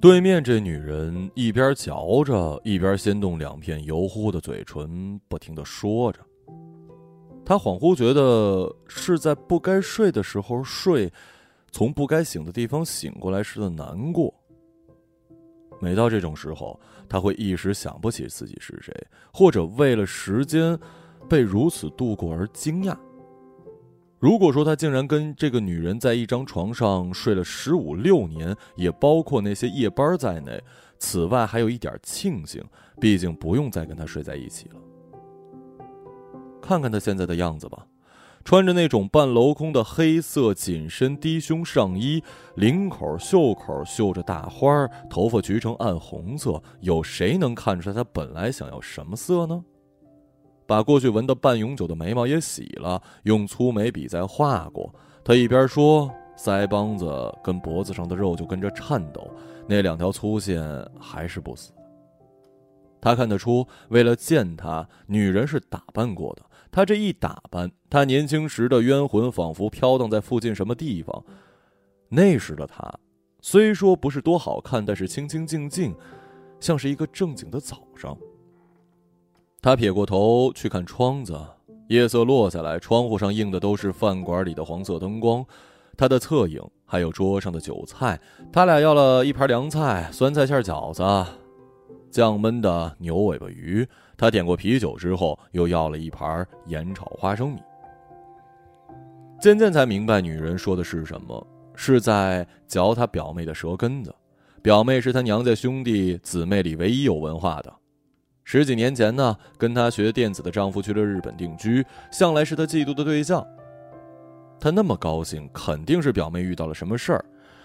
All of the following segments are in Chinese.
对面这女人一边嚼着，一边掀动两片油乎乎的嘴唇，不停的说着。她恍惚觉得是在不该睡的时候睡，从不该醒的地方醒过来时的难过。每到这种时候，他会一时想不起自己是谁，或者为了时间被如此度过而惊讶。如果说他竟然跟这个女人在一张床上睡了十五六年，也包括那些夜班在内，此外还有一点庆幸，毕竟不用再跟他睡在一起了。看看他现在的样子吧，穿着那种半镂空的黑色紧身低胸上衣，领口、袖口绣着大花，头发焗成暗红色，有谁能看出来他本来想要什么色呢？把过去纹的半永久的眉毛也洗了，用粗眉笔再画过。他一边说，腮帮子跟脖子上的肉就跟着颤抖，那两条粗线还是不死。他看得出，为了见他，女人是打扮过的。他这一打扮，他年轻时的冤魂仿佛飘荡在附近什么地方。那时的他，虽说不是多好看，但是清清静静，像是一个正经的早上。他撇过头去看窗子，夜色落下来，窗户上映的都是饭馆里的黄色灯光，他的侧影，还有桌上的酒菜。他俩要了一盘凉菜、酸菜馅饺子、酱焖的牛尾巴鱼。他点过啤酒之后，又要了一盘盐炒花生米。渐渐才明白女人说的是什么，是在嚼他表妹的舌根子。表妹是他娘家兄弟姊妹里唯一有文化的。十几年前呢，跟她学电子的丈夫去了日本定居，向来是她嫉妒的对象。她那么高兴，肯定是表妹遇到了什么事儿。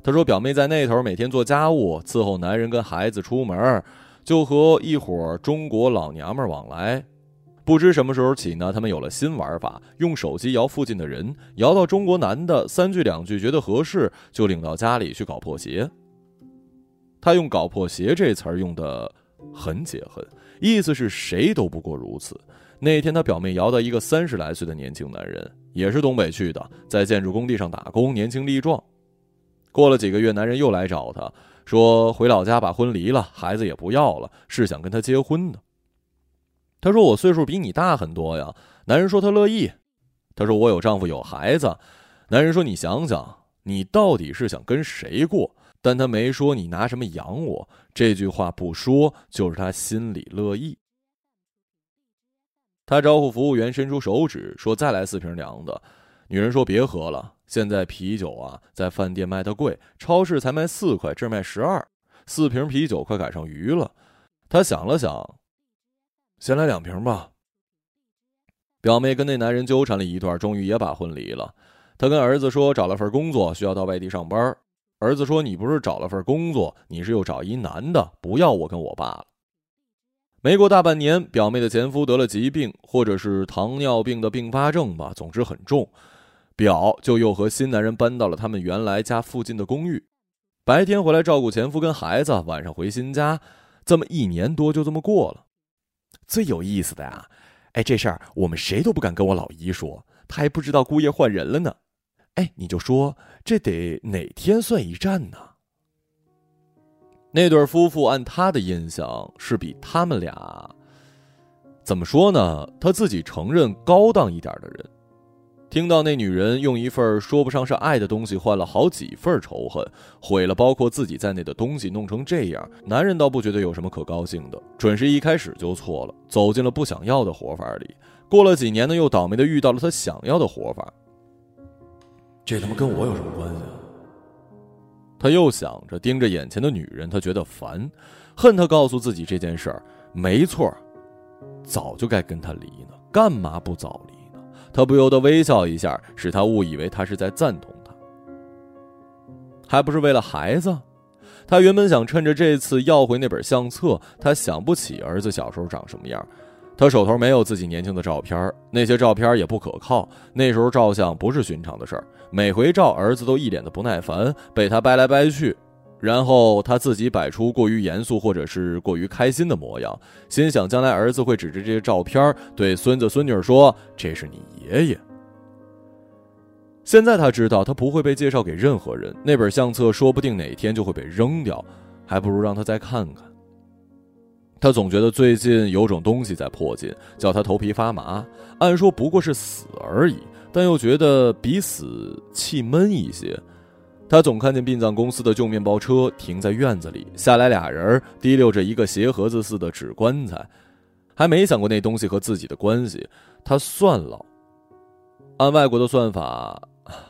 她说，表妹在那头每天做家务，伺候男人跟孩子出门，就和一伙中国老娘们往来。不知什么时候起呢，他们有了新玩法，用手机摇附近的人，摇到中国男的三句两句觉得合适，就领到家里去搞破鞋。他用“搞破鞋”这词儿用的很解恨。意思是谁都不过如此。那天他表妹摇到一个三十来岁的年轻男人，也是东北去的，在建筑工地上打工，年轻力壮。过了几个月，男人又来找他，说回老家把婚离了，孩子也不要了，是想跟他结婚的。他说我岁数比你大很多呀。男人说他乐意。他说我有丈夫有孩子。男人说你想想，你到底是想跟谁过？但他没说你拿什么养我，这句话不说就是他心里乐意。他招呼服务员伸出手指说：“再来四瓶凉的。”女人说：“别喝了，现在啤酒啊，在饭店卖的贵，超市才卖四块，这卖十二，四瓶啤酒快赶上鱼了。”他想了想，先来两瓶吧。表妹跟那男人纠缠了一段，终于也把婚离了。他跟儿子说找了份工作，需要到外地上班。儿子说：“你不是找了份工作，你是又找一男的，不要我跟我爸了。”没过大半年，表妹的前夫得了疾病，或者是糖尿病的并发症吧，总之很重。表就又和新男人搬到了他们原来家附近的公寓，白天回来照顾前夫跟孩子，晚上回新家。这么一年多就这么过了。最有意思的呀，哎，这事儿我们谁都不敢跟我老姨说，她还不知道姑爷换人了呢。哎，你就说这得哪天算一站呢？那对夫妇按他的印象是比他们俩怎么说呢？他自己承认高档一点的人。听到那女人用一份说不上是爱的东西换了好几份仇恨，毁了包括自己在内的东西，弄成这样，男人倒不觉得有什么可高兴的，准是一开始就错了，走进了不想要的活法里。过了几年呢，又倒霉的遇到了他想要的活法。这他妈跟我有什么关系啊？他又想着，盯着眼前的女人，他觉得烦，恨他告诉自己这件事儿没错，早就该跟他离呢，干嘛不早离？他不由得微笑一下，使他误以为他是在赞同他，还不是为了孩子？他原本想趁着这次要回那本相册，他想不起儿子小时候长什么样。他手头没有自己年轻的照片，那些照片也不可靠。那时候照相不是寻常的事儿，每回照儿子都一脸的不耐烦，被他掰来掰去。然后他自己摆出过于严肃或者是过于开心的模样，心想将来儿子会指着这些照片对孙子孙女说：“这是你爷爷。”现在他知道他不会被介绍给任何人，那本相册说不定哪天就会被扔掉，还不如让他再看看。他总觉得最近有种东西在迫近，叫他头皮发麻。按说不过是死而已，但又觉得比死气闷一些。他总看见殡葬公司的旧面包车停在院子里，下来俩人提溜着一个鞋盒子似的纸棺材，还没想过那东西和自己的关系。他算老，按外国的算法。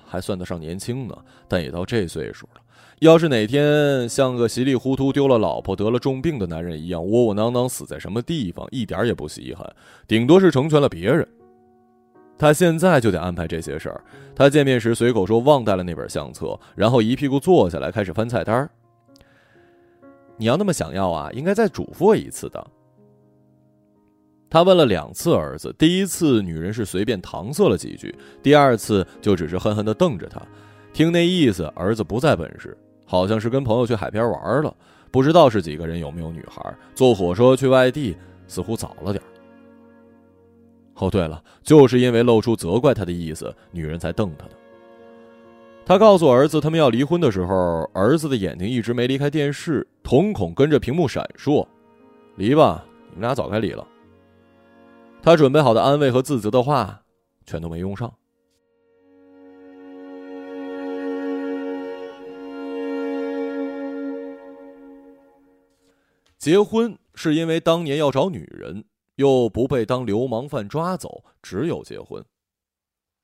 还算得上年轻呢，但也到这岁数了。要是哪天像个稀里糊涂丢了老婆、得了重病的男人一样窝窝囊囊死在什么地方，一点也不稀罕，顶多是成全了别人。他现在就得安排这些事儿。他见面时随口说忘带了那本相册，然后一屁股坐下来开始翻菜单。你要那么想要啊，应该再嘱咐我一次的。他问了两次儿子，第一次女人是随便搪塞了几句，第二次就只是恨恨地瞪着他，听那意思，儿子不在本市，好像是跟朋友去海边玩了，不知道是几个人，有没有女孩，坐火车去外地，似乎早了点哦，对了，就是因为露出责怪他的意思，女人才瞪他的。他告诉儿子他们要离婚的时候，儿子的眼睛一直没离开电视，瞳孔跟着屏幕闪烁，离吧，你们俩早该离了。他准备好的安慰和自责的话，全都没用上。结婚是因为当年要找女人，又不被当流氓犯抓走，只有结婚。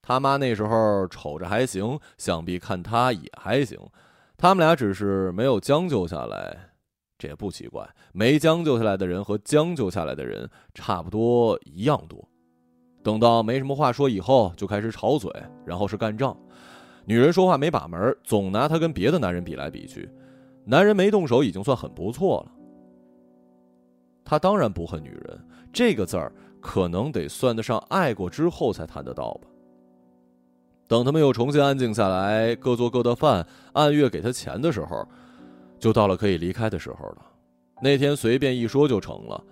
他妈那时候瞅着还行，想必看他也还行，他们俩只是没有将就下来。这也不奇怪，没将就下来的人和将就下来的人差不多一样多。等到没什么话说以后，就开始吵嘴，然后是干仗。女人说话没把门，总拿他跟别的男人比来比去。男人没动手已经算很不错了。他当然不恨女人，这个字儿可能得算得上爱过之后才谈得到吧。等他们又重新安静下来，各做各的饭，按月给他钱的时候。就到了可以离开的时候了。那天随便一说就成了。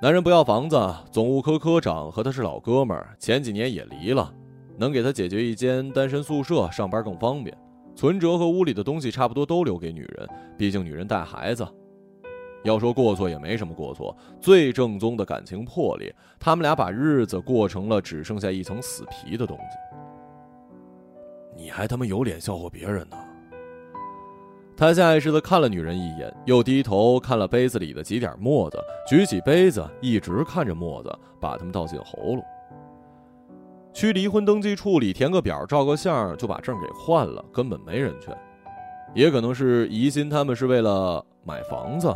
男人不要房子，总务科科长和他是老哥们儿，前几年也离了，能给他解决一间单身宿舍，上班更方便。存折和屋里的东西差不多都留给女人，毕竟女人带孩子。要说过错也没什么过错，最正宗的感情破裂，他们俩把日子过成了只剩下一层死皮的东西。你还他妈有脸笑话别人呢？他下意识的看了女人一眼，又低头看了杯子里的几点沫子，举起杯子，一直看着沫子，把它们倒进喉咙。去离婚登记处里填个表，照个相，就把证给换了，根本没人劝。也可能是疑心他们是为了买房子。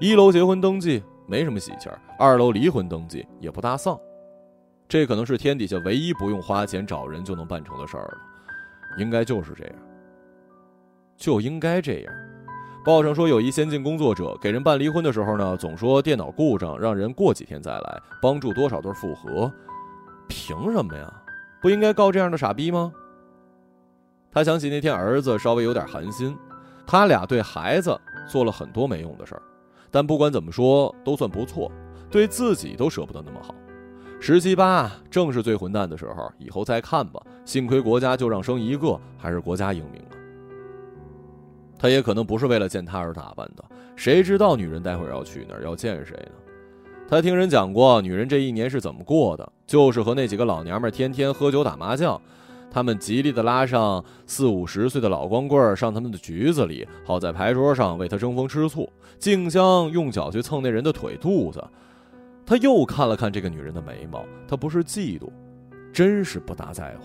一楼结婚登记没什么喜气儿，二楼离婚登记也不大丧。这可能是天底下唯一不用花钱找人就能办成的事儿了，应该就是这样。就应该这样。报上说有一先进工作者给人办离婚的时候呢，总说电脑故障，让人过几天再来，帮助多少对复合。凭什么呀？不应该告这样的傻逼吗？他想起那天儿子稍微有点寒心，他俩对孩子做了很多没用的事儿，但不管怎么说都算不错，对自己都舍不得那么好。十七八正是最混蛋的时候，以后再看吧。幸亏国家就让生一个，还是国家英明啊。他也可能不是为了见他而打扮的，谁知道女人待会儿要去哪儿，要见谁呢？他听人讲过，女人这一年是怎么过的，就是和那几个老娘们天天喝酒打麻将，他们极力的拉上四五十岁的老光棍上他们的局子里，好在牌桌上为他争风吃醋，竞相用脚去蹭那人的腿肚子。他又看了看这个女人的眉毛，他不是嫉妒，真是不大在乎，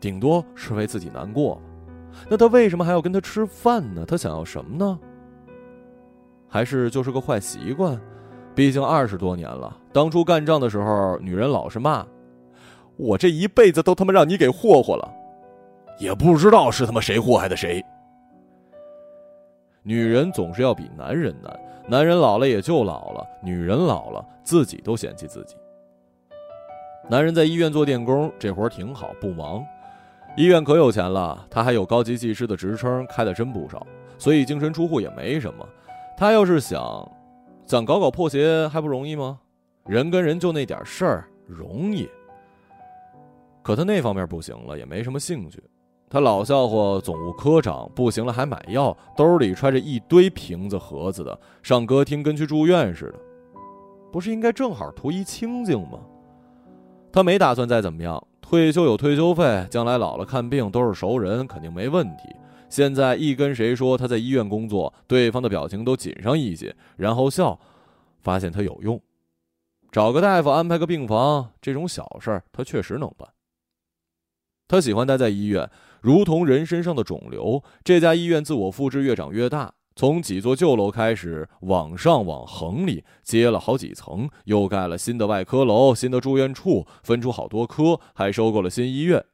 顶多是为自己难过吧。那他为什么还要跟他吃饭呢？他想要什么呢？还是就是个坏习惯？毕竟二十多年了，当初干仗的时候，女人老是骂我，这一辈子都他妈让你给霍霍了，也不知道是他妈谁祸害的谁。女人总是要比男人难，男人老了也就老了，女人老了自己都嫌弃自己。男人在医院做电工，这活挺好，不忙。医院可有钱了，他还有高级技师的职称，开的真不少。所以净身出户也没什么。他要是想，想搞搞破鞋还不容易吗？人跟人就那点事儿，容易。可他那方面不行了，也没什么兴趣。他老笑话总务科长，不行了还买药，兜里揣着一堆瓶子盒子的，上歌厅跟去住院似的。不是应该正好图一清静吗？他没打算再怎么样，退休有退休费，将来老了看病都是熟人，肯定没问题。现在一跟谁说他在医院工作，对方的表情都紧上一紧，然后笑，发现他有用。找个大夫安排个病房，这种小事儿他确实能办。他喜欢待在医院，如同人身上的肿瘤。这家医院自我复制越长越大，从几座旧楼开始，往上往横里接了好几层，又盖了新的外科楼、新的住院处，分出好多科，还收购了新医院。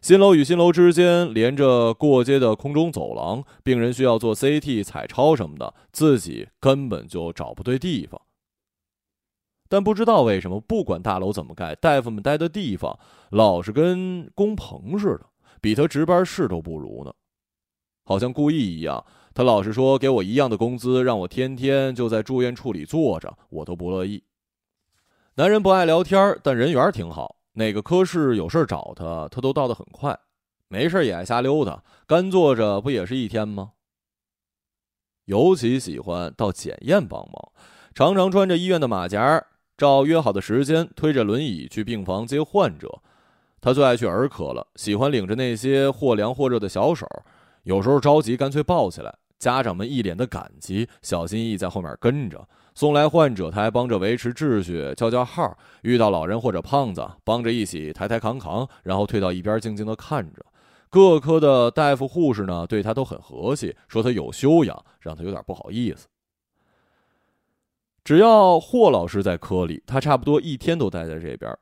新楼与新楼之间连着过街的空中走廊，病人需要做 CT、彩超什么的，自己根本就找不对地方。但不知道为什么，不管大楼怎么盖，大夫们待的地方老是跟工棚似的，比他值班室都不如呢。好像故意一样，他老是说给我一样的工资，让我天天就在住院处里坐着，我都不乐意。男人不爱聊天，但人缘挺好。哪个科室有事找他，他都到得很快。没事也爱瞎溜达，干坐着不也是一天吗？尤其喜欢到检验帮忙，常常穿着医院的马甲。照约好的时间，推着轮椅去病房接患者。他最爱去儿科了，喜欢领着那些或凉或热的小手。有时候着急，干脆抱起来。家长们一脸的感激，小心翼翼在后面跟着送来患者。他还帮着维持秩序，叫叫号。遇到老人或者胖子，帮着一起抬抬扛扛，然后退到一边静静的看着。各科的大夫护士呢，对他都很和气，说他有修养，让他有点不好意思。只要霍老师在科里，他差不多一天都待在这边。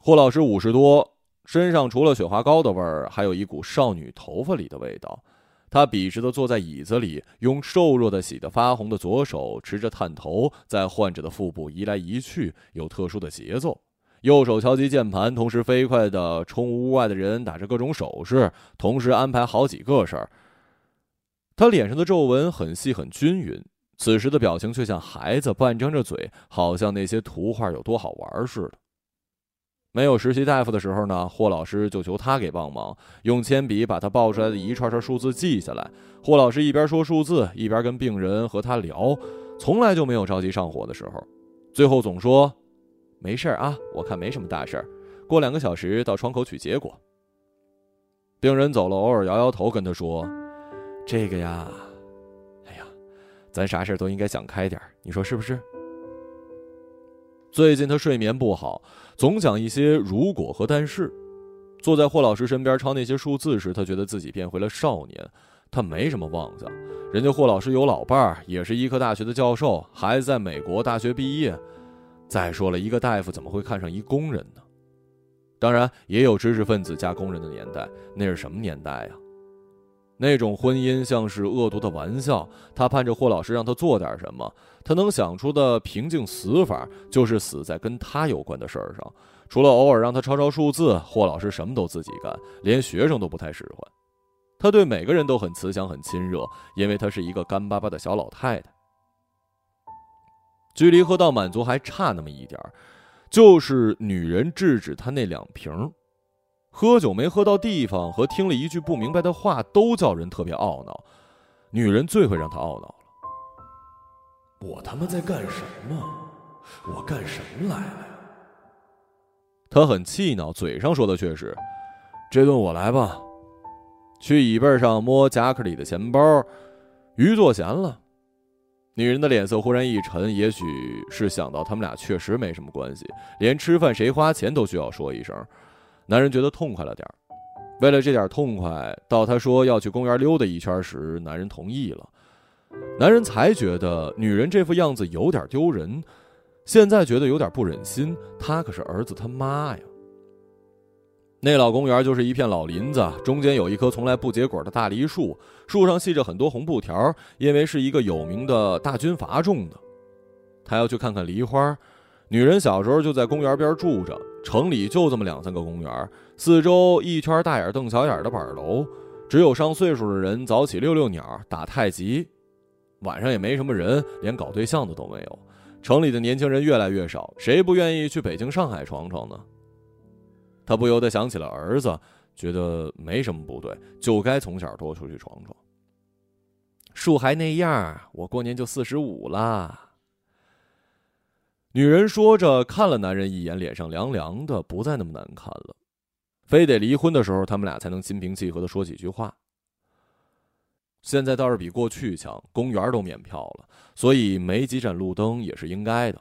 霍老师五十多，身上除了雪花膏的味儿，还有一股少女头发里的味道。他笔直的坐在椅子里，用瘦弱的、洗得发红的左手持着探头，在患者的腹部移来移去，有特殊的节奏。右手敲击键盘，同时飞快的冲屋外的人打着各种手势，同时安排好几个事儿。他脸上的皱纹很细很均匀。此时的表情却像孩子，半张着嘴，好像那些图画有多好玩似的。没有实习大夫的时候呢，霍老师就求他给帮忙，用铅笔把他报出来的一串串数字记下来。霍老师一边说数字，一边跟病人和他聊，从来就没有着急上火的时候。最后总说：“没事啊，我看没什么大事儿，过两个小时到窗口取结果。”病人走了，偶尔摇摇头，跟他说：“这个呀。”咱啥事都应该想开点你说是不是？最近他睡眠不好，总讲一些如果和但是。坐在霍老师身边抄那些数字时，他觉得自己变回了少年。他没什么妄想，人家霍老师有老伴儿，也是医科大学的教授，孩子在美国大学毕业。再说了，一个大夫怎么会看上一工人呢？当然，也有知识分子加工人的年代，那是什么年代呀？那种婚姻像是恶毒的玩笑，他盼着霍老师让他做点什么。他能想出的平静死法，就是死在跟他有关的事儿上。除了偶尔让他抄抄数字，霍老师什么都自己干，连学生都不太使唤。他对每个人都很慈祥、很亲热，因为他是一个干巴巴的小老太太。距离喝到满足还差那么一点儿，就是女人制止他那两瓶。喝酒没喝到地方和听了一句不明白的话，都叫人特别懊恼。女人最会让他懊恼了。我他妈在干什么？我干什么来了呀？他很气恼，嘴上说的却是：“这顿我来吧。”去椅背上摸夹克里的钱包，余作闲了。女人的脸色忽然一沉，也许是想到他们俩确实没什么关系，连吃饭谁花钱都需要说一声。男人觉得痛快了点儿为了这点痛快，到他说要去公园溜达一圈时，男人同意了。男人才觉得女人这副样子有点丢人，现在觉得有点不忍心。他可是儿子他妈呀。那老公园就是一片老林子，中间有一棵从来不结果的大梨树，树上系着很多红布条，因为是一个有名的大军阀种的。他要去看看梨花。女人小时候就在公园边住着，城里就这么两三个公园，四周一圈大眼瞪小眼的板楼，只有上岁数的人早起遛遛鸟、打太极，晚上也没什么人，连搞对象的都没有。城里的年轻人越来越少，谁不愿意去北京、上海闯闯呢？他不由得想起了儿子，觉得没什么不对，就该从小多出去闯闯。树还那样，我过年就四十五了。女人说着，看了男人一眼，脸上凉凉的，不再那么难看了。非得离婚的时候，他们俩才能心平气和的说几句话。现在倒是比过去强，公园都免票了，所以没几盏路灯也是应该的。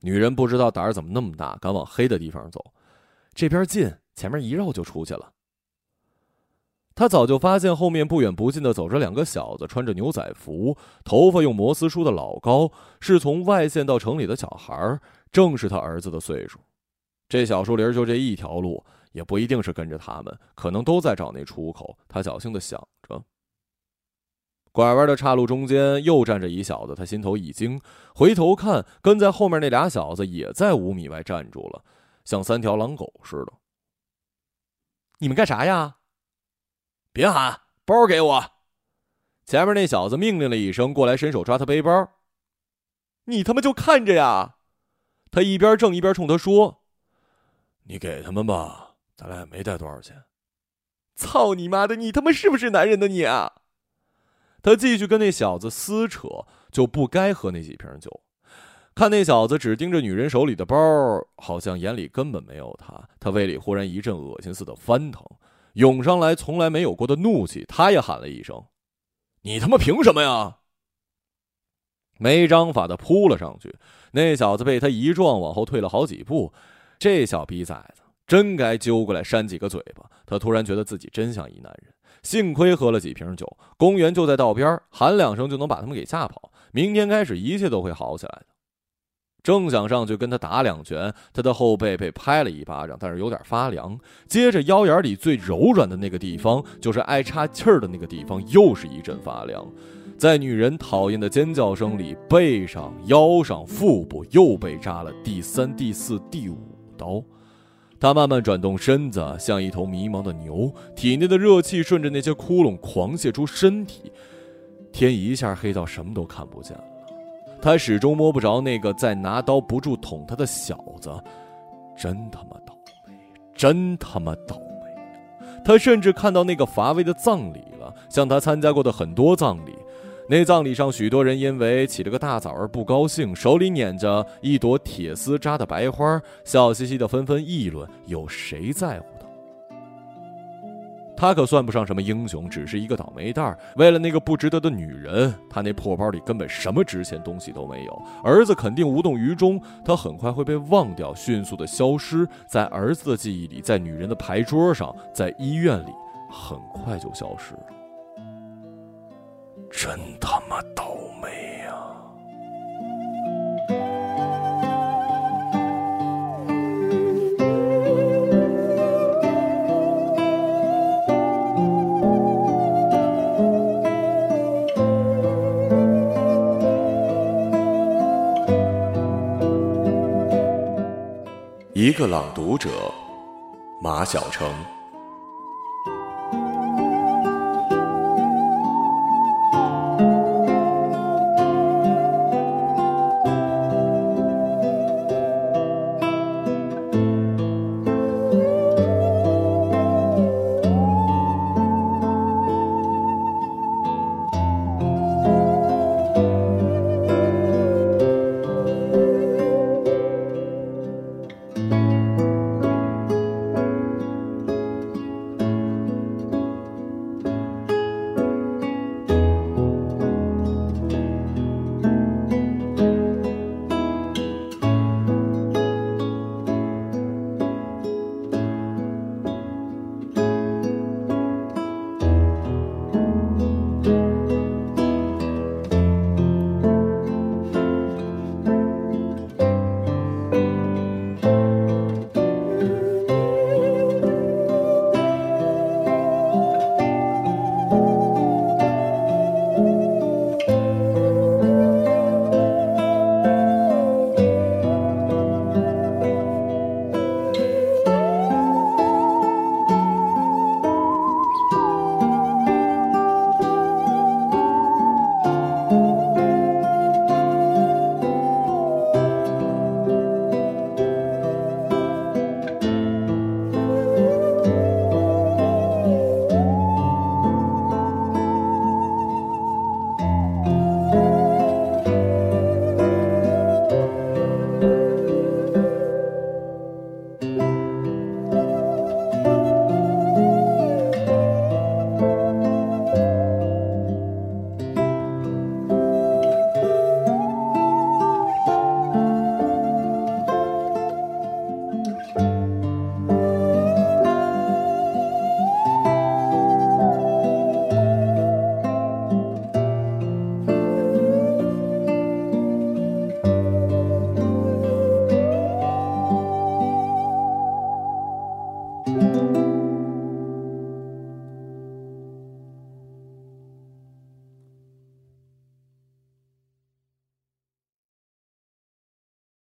女人不知道胆儿怎么那么大，敢往黑的地方走，这边近，前面一绕就出去了。他早就发现后面不远不近的走着两个小子，穿着牛仔服，头发用摩丝梳的老高，是从外县到城里的小孩正是他儿子的岁数。这小树林就这一条路，也不一定是跟着他们，可能都在找那出口。他侥幸的想着。拐弯的岔路中间又站着一小子，他心头一惊，回头看，跟在后面那俩小子也在五米外站住了，像三条狼狗似的。你们干啥呀？别喊，包给我！前面那小子命令了一声，过来伸手抓他背包。你他妈就看着呀！他一边挣一边冲他说：“你给他们吧，咱俩也没带多少钱。”操你妈的！你他妈是不是男人呢你啊？他继续跟那小子撕扯，就不该喝那几瓶酒。看那小子只盯着女人手里的包，好像眼里根本没有他。他胃里忽然一阵恶心似的翻腾。涌上来从来没有过的怒气，他也喊了一声：“你他妈凭什么呀？”没章法的扑了上去，那小子被他一撞，往后退了好几步。这小逼崽子真该揪过来扇几个嘴巴。他突然觉得自己真像一男人，幸亏喝了几瓶酒，公园就在道边，喊两声就能把他们给吓跑。明天开始，一切都会好起来的。正想上去跟他打两拳，他的后背被拍了一巴掌，但是有点发凉。接着腰眼里最柔软的那个地方，就是爱岔气儿的那个地方，又是一阵发凉。在女人讨厌的尖叫声里，背上、腰上、腹部又被扎了第三、第四、第五刀。他慢慢转动身子，像一头迷茫的牛，体内的热气顺着那些窟窿狂泻出身体。天一下黑到什么都看不见。他始终摸不着那个在拿刀不住捅他的小子，真他妈倒霉，真他妈倒霉！他甚至看到那个乏味的葬礼了，像他参加过的很多葬礼。那葬礼上，许多人因为起了个大早而不高兴，手里捻着一朵铁丝扎的白花，笑嘻嘻的纷纷议论：有谁在乎？他可算不上什么英雄，只是一个倒霉蛋儿。为了那个不值得的女人，他那破包里根本什么值钱东西都没有。儿子肯定无动于衷，他很快会被忘掉，迅速的消失在儿子的记忆里，在女人的牌桌上，在医院里，很快就消失了。真他妈倒霉！一朗读者，马晓成。